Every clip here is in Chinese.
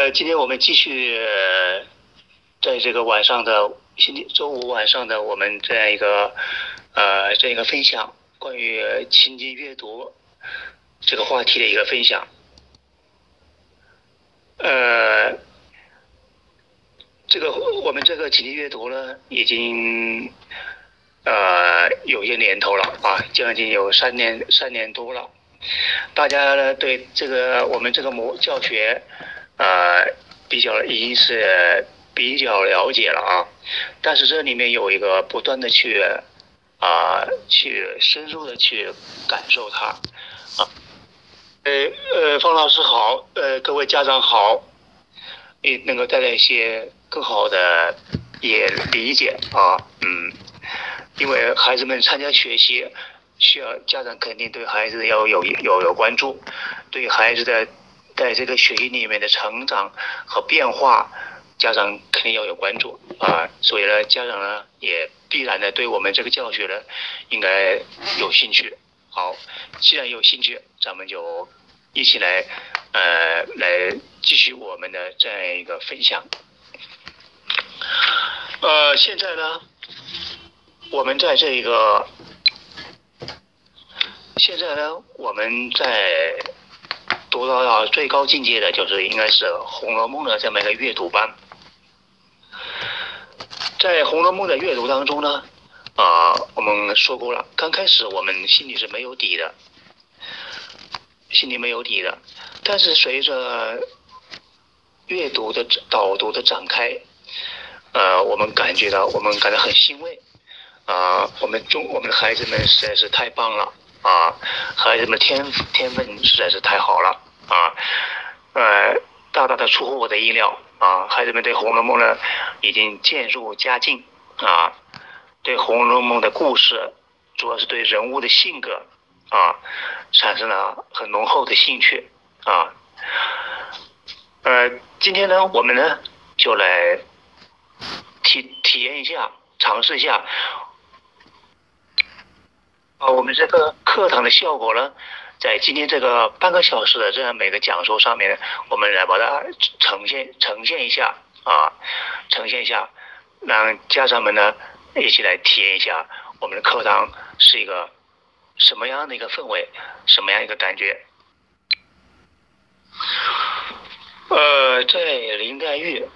呃，今天我们继续在这个晚上的星期周五晚上的我们这样一个呃这样一个分享，关于情境阅读这个话题的一个分享。呃，这个我们这个情境阅读呢，已经呃有些年头了啊，将近有三年三年多了。大家呢对这个我们这个模教学。呃，比较已经是比较了解了啊，但是这里面有一个不断的去啊，去深入的去感受它啊。呃呃，方老师好，呃，各位家长好，也能够带来一些更好的也理解啊，嗯，因为孩子们参加学习，需要家长肯定对孩子要有有有关注，对孩子的。在这个学习里面的成长和变化，家长肯定要有关注啊，所以呢，家长呢也必然的对我们这个教学呢应该有兴趣。好，既然有兴趣，咱们就一起来呃来继续我们的这样一个分享。呃，现在呢，我们在这个现在呢，我们在。读到了最高境界的，就是应该是《红楼梦》的这么一个阅读班。在《红楼梦》的阅读当中呢，啊，我们说过了，刚开始我们心里是没有底的，心里没有底的。但是随着阅读的导读的展开，呃，我们感觉到，我们感到很欣慰，啊，我们中我们的孩子们实在是太棒了。啊，孩子们天天分实在是太好了啊，呃，大大的出乎我的意料啊，孩子们对《红楼梦》呢已经渐入佳境啊，对《红楼梦》的故事，主要是对人物的性格啊，产生了很浓厚的兴趣啊，呃，今天呢，我们呢就来体体验一下，尝试一下。啊，我们这个课堂的效果呢，在今天这个半个小时的这样每个讲座上面，我们来把它呈现呈现一下啊，呈现一下，让家长们呢一起来体验一下我们的课堂是一个什么样的一个氛围，什么样一个感觉。呃，在林黛玉，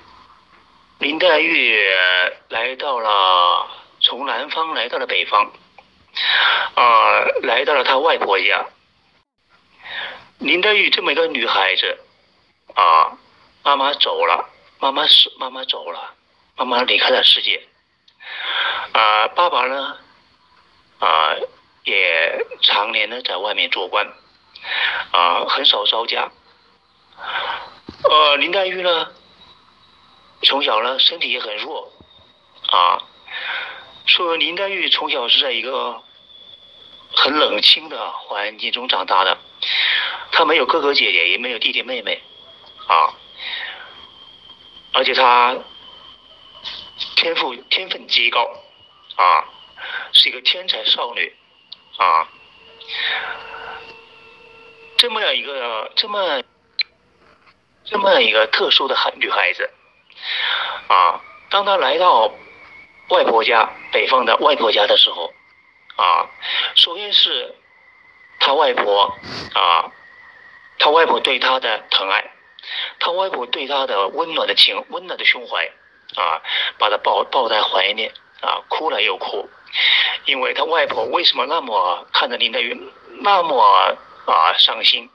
林黛玉来到了从南方来到了北方。啊，来到了他外婆家。林黛玉这么一个女孩子，啊，妈妈走了，妈妈死，妈妈走了，妈妈离开了世界。啊，爸爸呢，啊，也常年的在外面做官，啊，很少招家。呃，林黛玉呢，从小呢身体也很弱，啊，说林黛玉从小是在一个。很冷清的环境中长大的，她没有哥哥姐姐，也没有弟弟妹妹，啊，而且她天赋天分极高，啊，是一个天才少女，啊，这么样一个这么这么样一个特殊的孩女孩子，啊，当她来到外婆家北方的外婆家的时候。啊，首先是他外婆啊，他外婆对他的疼爱，他外婆对他的温暖的情，温暖的胸怀啊，把他抱抱在怀里啊，哭了又哭，因为他外婆为什么那么看着林黛玉那么啊伤心？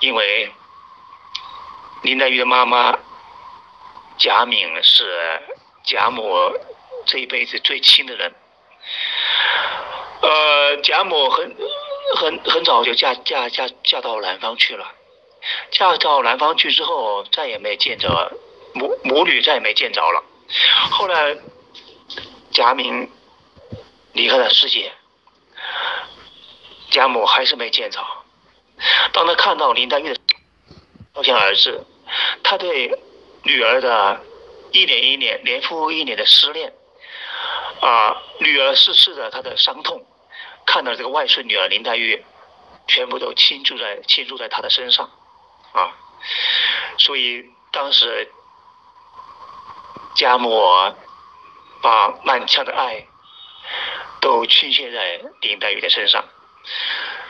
因为林黛玉的妈妈贾敏是贾母这一辈子最亲的人。呃，贾母很很很早就嫁嫁嫁嫁到南方去了，嫁到南方去之后，再也没见着母母女，再也没见着了。后来贾敏离开了世界，贾母还是没见着。当他看到林黛玉的可想而知，他对女儿的一年一年、年复一年的思念。啊，女儿逝世的她的伤痛，看到这个外孙女儿林黛玉，全部都倾注在倾注在她的身上，啊，所以当时贾母把满腔的爱都倾泻在林黛玉的身上。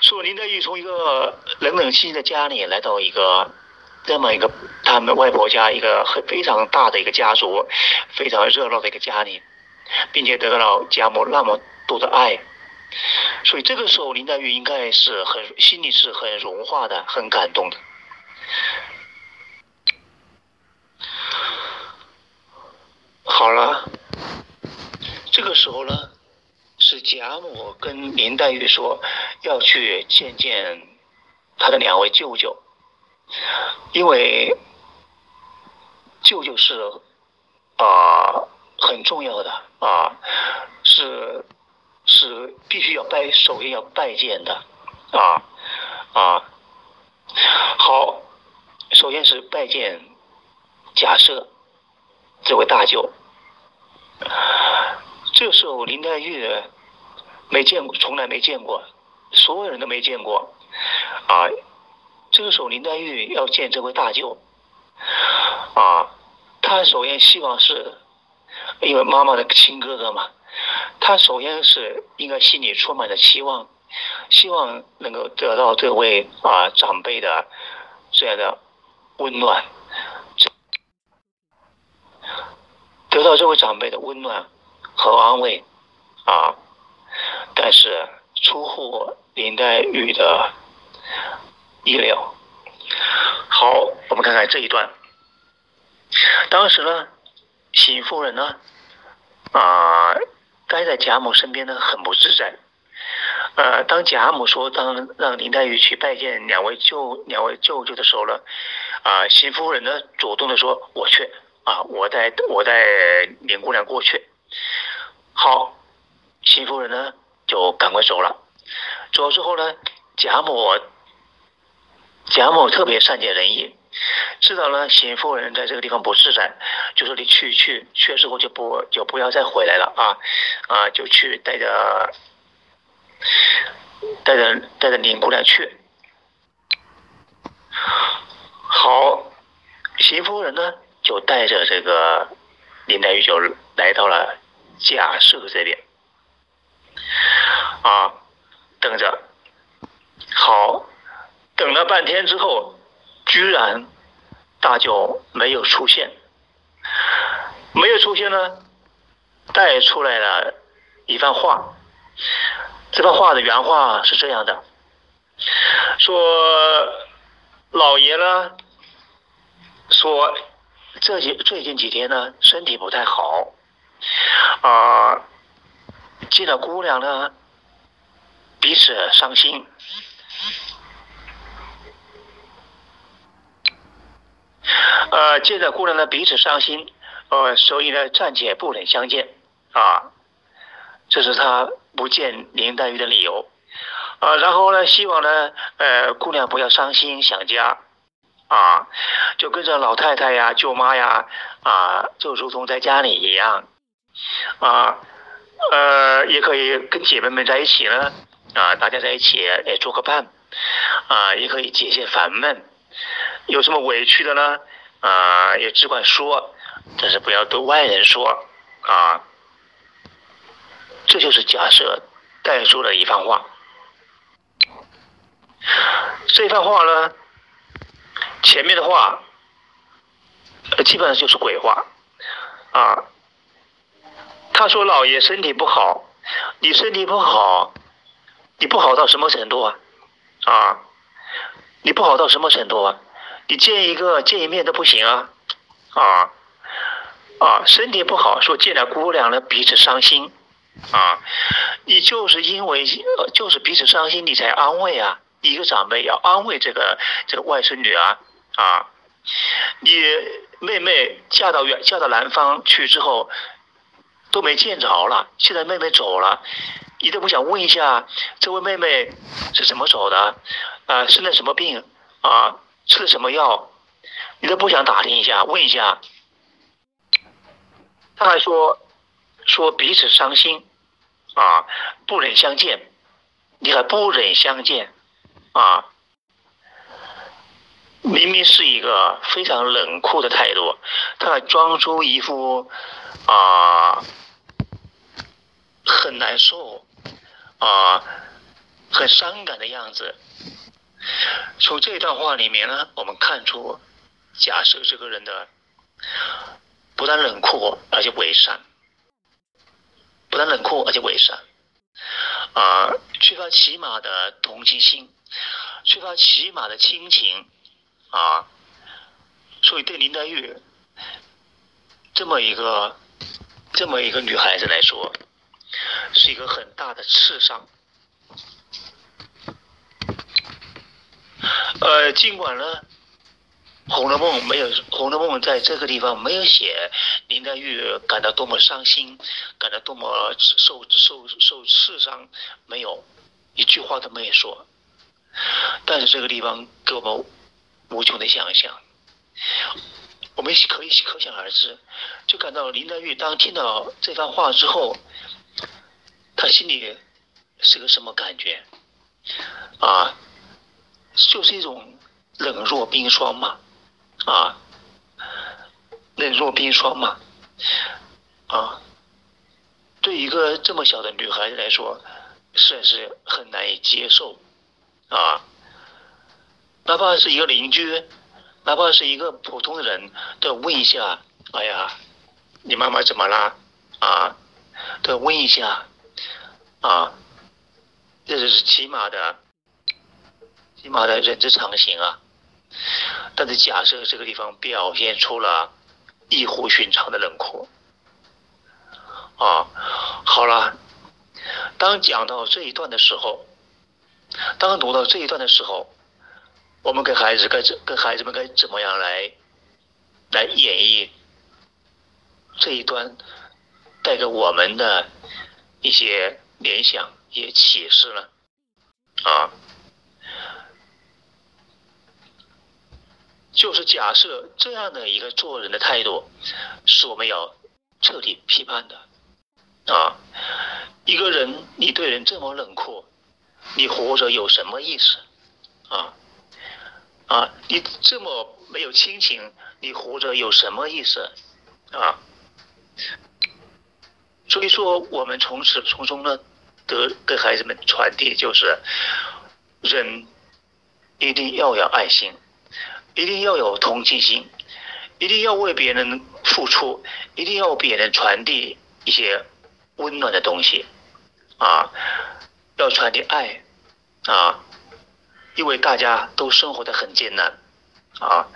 说林黛玉从一个冷冷清清的家里来到一个这么一个他们外婆家一个很非常大的一个家族，非常热闹的一个家庭，并且得到了贾母那么多的爱，所以这个时候林黛玉应该是很心里是很融化的，很感动的。好了，这个时候呢？是贾母跟林黛玉说要去见见他的两位舅舅，因为舅舅是啊很重要的啊，是是必须要拜，首先要拜见的啊啊。好，首先是拜见假设这位大舅。这时候林黛玉。没见过，从来没见过，所有人都没见过，啊，这个时候林黛玉要见这位大舅，啊，她首先希望是，因为妈妈的亲哥哥嘛，她首先是应该心里充满着期望，希望能够得到这位啊长辈的这样的温暖，得到这位长辈的温暖和安慰，啊。但是出乎林黛玉的意料。好，我们看看这一段。当时呢，邢夫人呢，啊，待在贾母身边呢，很不自在。呃，当贾母说当让林黛玉去拜见两位舅两位舅舅的时候呢，啊，邢夫人呢主动的说我去啊，我带我带林姑娘过去。好，邢夫人呢。就赶快走了。走之后呢，贾母贾母特别善解人意，知道呢邢夫人在这个地方不自在，就说你去去去了之后就不就不要再回来了啊啊，就去带着带着带着林姑娘去。好，邢夫人呢就带着这个林黛玉就来到了贾赦这边。啊，等着，好，等了半天之后，居然大舅没有出现，没有出现呢，带出来了一番话。这番话的原话是这样的：说老爷呢，说这几最近几天呢，身体不太好，啊。见了姑娘呢，彼此伤心。呃，见着姑娘呢，彼此伤心，呃，所以呢，暂且不能相见啊。这是他不见林黛玉的理由啊。然后呢，希望呢，呃，姑娘不要伤心想家啊，就跟着老太太呀、舅妈呀啊，就如同在家里一样啊。呃，也可以跟姐妹们在一起呢，啊，大家在一起也做个伴，啊，也可以解解烦闷。有什么委屈的呢？啊，也只管说，但是不要对外人说，啊。这就是假设代说的一番话。这番话呢，前面的话，基本上就是鬼话，啊。他说：“老爷身体不好，你身体不好，你不好到什么程度啊？啊，你不好到什么程度啊？你见一个见一面都不行啊？啊啊，身体不好，说见了姑娘呢彼此伤心啊，你就是因为就是彼此伤心，你才安慰啊。一个长辈要安慰这个这个外孙女儿啊，你妹妹嫁到远嫁到南方去之后。”都没见着了，现在妹妹走了，你都不想问一下这位妹妹是怎么走的？啊，生了什么病？啊，吃什么药？你都不想打听一下，问一下？他还说说彼此伤心，啊，不忍相见，你还不忍相见，啊，明明是一个非常冷酷的态度，他还装出一副啊很难受啊很伤感的样子。从这段话里面呢，我们看出假设这个人的不但冷酷，而且伪善；不但冷酷，而且伪善。啊，缺乏起码的同情心，缺乏起码的亲情，啊，所以对林黛玉这么一个这么一个女孩子来说，是一个很大的刺伤。呃，尽管呢，《红楼梦》没有《红楼梦》在这个地方没有写林黛玉感到多么伤心，感到多么受受受刺伤，没有一句话都没有说。但是这个地方给我们无穷的想象，我们可以可想而知，就感到林黛玉当听到这番话之后，她心里是个什么感觉啊？就是一种冷若冰霜嘛，啊，冷若冰霜嘛，啊，对一个这么小的女孩子来说，实在是很难以接受，啊，哪怕是一个邻居，哪怕是一个普通的人，都要问一下，哎呀，你妈妈怎么了？啊，都要问一下，啊，这就是起码的。起码的人之常情啊，但是假设这个地方表现出了异乎寻常的冷酷啊，好了，当讲到这一段的时候，当读到这一段的时候，我们跟孩子该怎跟孩子们该怎么样来来演绎这一段带给我们的一些联想、一些启示呢？啊？就是假设这样的一个做人的态度，是我们要彻底批判的啊！一个人你对人这么冷酷，你活着有什么意思啊？啊，你这么没有亲情，你活着有什么意思啊？所以说，我们从此从中呢，得给孩子们传递就是，人一定要有爱心。一定要有同情心，一定要为别人付出，一定要别人传递一些温暖的东西，啊，要传递爱，啊，因为大家都生活的很艰难，啊，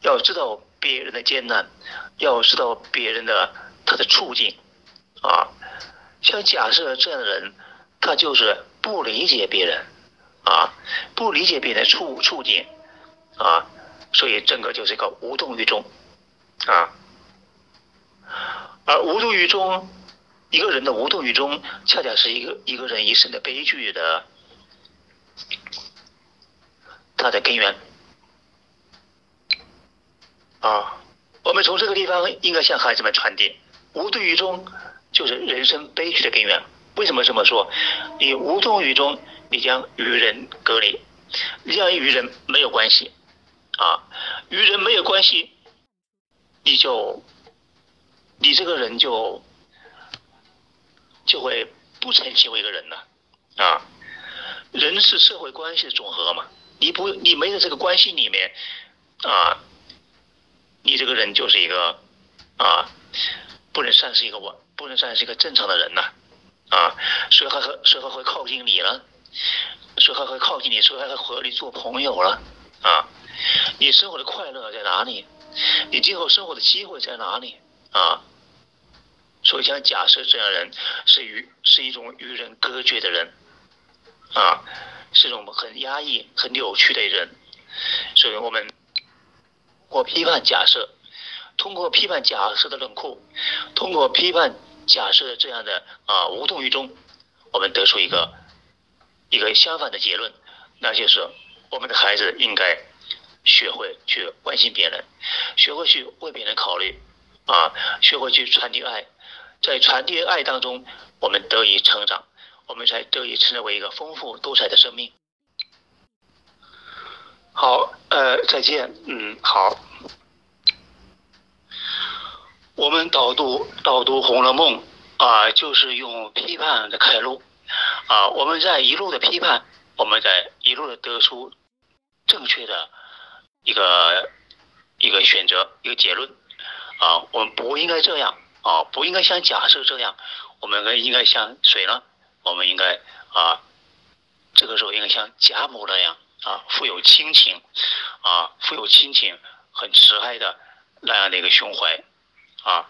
要知道别人的艰难，要知道别人的他的处境，啊，像假设这样的人，他就是不理解别人，啊，不理解别人的处处境，啊。所以整个就是一个无动于衷，啊，而无动于衷，一个人的无动于衷，恰恰是一个一个人一生的悲剧的，它的根源，啊，我们从这个地方应该向孩子们传递，无动于衷就是人生悲剧的根源。为什么这么说？你无动于衷，你将与人隔离，你将与人没有关系。啊，与人没有关系，你就，你这个人就，就会不成其为一个人了。啊，人是社会关系的总和嘛，你不，你没有这个关系里面，啊，你这个人就是一个，啊，不能算是一个我，不能算是一个正常的人呐。啊，谁还会谁还会靠近你了？谁还会靠近你？谁还会和你做朋友了？啊？你生活的快乐在哪里？你今后生活的机会在哪里啊？所以，像假设这样人是与是一种与人隔绝的人啊，是一种很压抑、很扭曲的人。所以我们我批判假设，通过批判假设的冷酷，通过批判假设的这样的啊无动于衷，我们得出一个一个相反的结论，那就是我们的孩子应该。学会去关心别人，学会去为别人考虑，啊，学会去传递爱，在传递爱当中，我们得以成长，我们才得以成为一个丰富多彩的生命。好，呃，再见，嗯，好。我们导读导读《红楼梦》啊，就是用批判的开路啊，我们在一路的批判，我们在一路的得出正确的一个一个选择一个结论啊，我们不应该这样啊，不应该像假设这样，我们应该像谁呢？我们应该啊，这个时候应该像贾母那样啊，富有亲情啊，富有亲情，很慈爱的那样的一个胸怀。啊，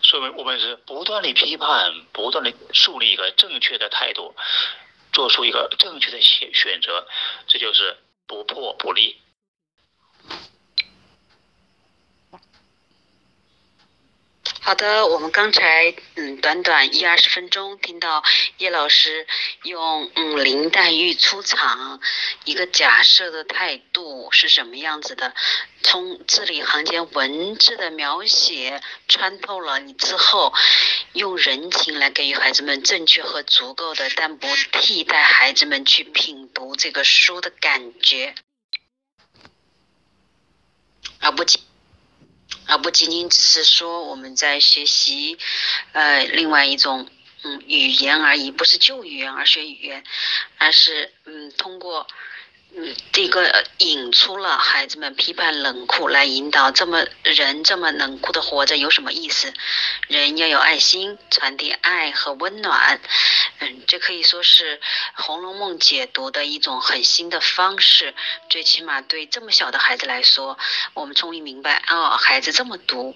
所以我们是不断的批判，不断的树立一个正确的态度，做出一个正确的选选择，这就是不破不立。好的，我们刚才嗯，短短一二十分钟，听到叶老师用嗯林黛玉出场一个假设的态度是什么样子的，从字里行间文字的描写穿透了你之后，用人情来给予孩子们正确和足够的，但不替代孩子们去品读这个书的感觉，而不仅。而不仅仅只是说我们在学习，呃，另外一种嗯语言而已，不是旧语言而学语言，而是嗯通过。嗯，这个引出了孩子们批判冷酷，来引导这么人这么冷酷的活着有什么意思？人要有爱心，传递爱和温暖。嗯，这可以说是《红楼梦》解读的一种很新的方式。最起码对这么小的孩子来说，我们终于明白哦，孩子这么读，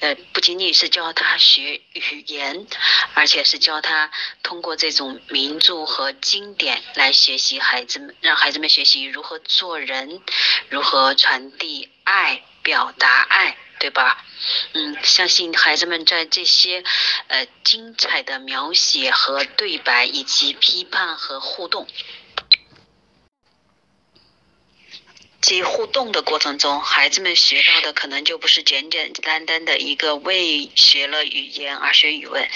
呃，不仅仅是教他学语言，而且是教他通过这种名著和经典来学习孩子们，让孩子们学习。你如何做人，如何传递爱，表达爱，对吧？嗯，相信孩子们在这些呃精彩的描写和对白，以及批判和互动。及互动的过程中，孩子们学到的可能就不是简简单单的一个为学了语言而学语文。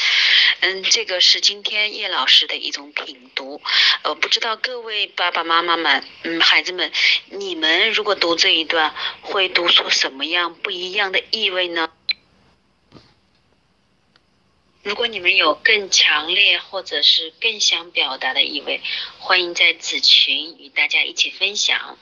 嗯，这个是今天叶老师的一种品读。呃，不知道各位爸爸妈妈们，嗯，孩子们，你们如果读这一段，会读出什么样不一样的意味呢？如果你们有更强烈或者是更想表达的意味，欢迎在子群与大家一起分享。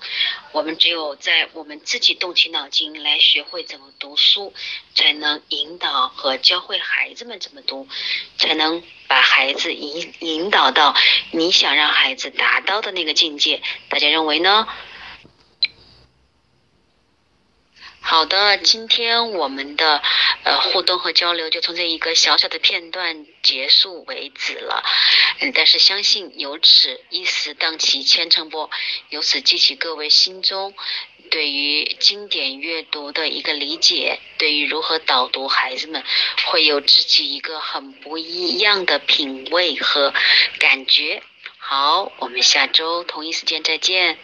我们只有在我们自己动起脑筋来学会怎么读书，才能引导和教会孩子们怎么读，才能把孩子引引导到你想让孩子达到的那个境界。大家认为呢？好的，今天我们的呃互动和交流就从这一个小小的片段结束为止了。嗯，但是相信由此一时荡起千层波，由此激起各位心中对于经典阅读的一个理解，对于如何导读孩子们会有自己一个很不一样的品味和感觉。好，我们下周同一时间再见。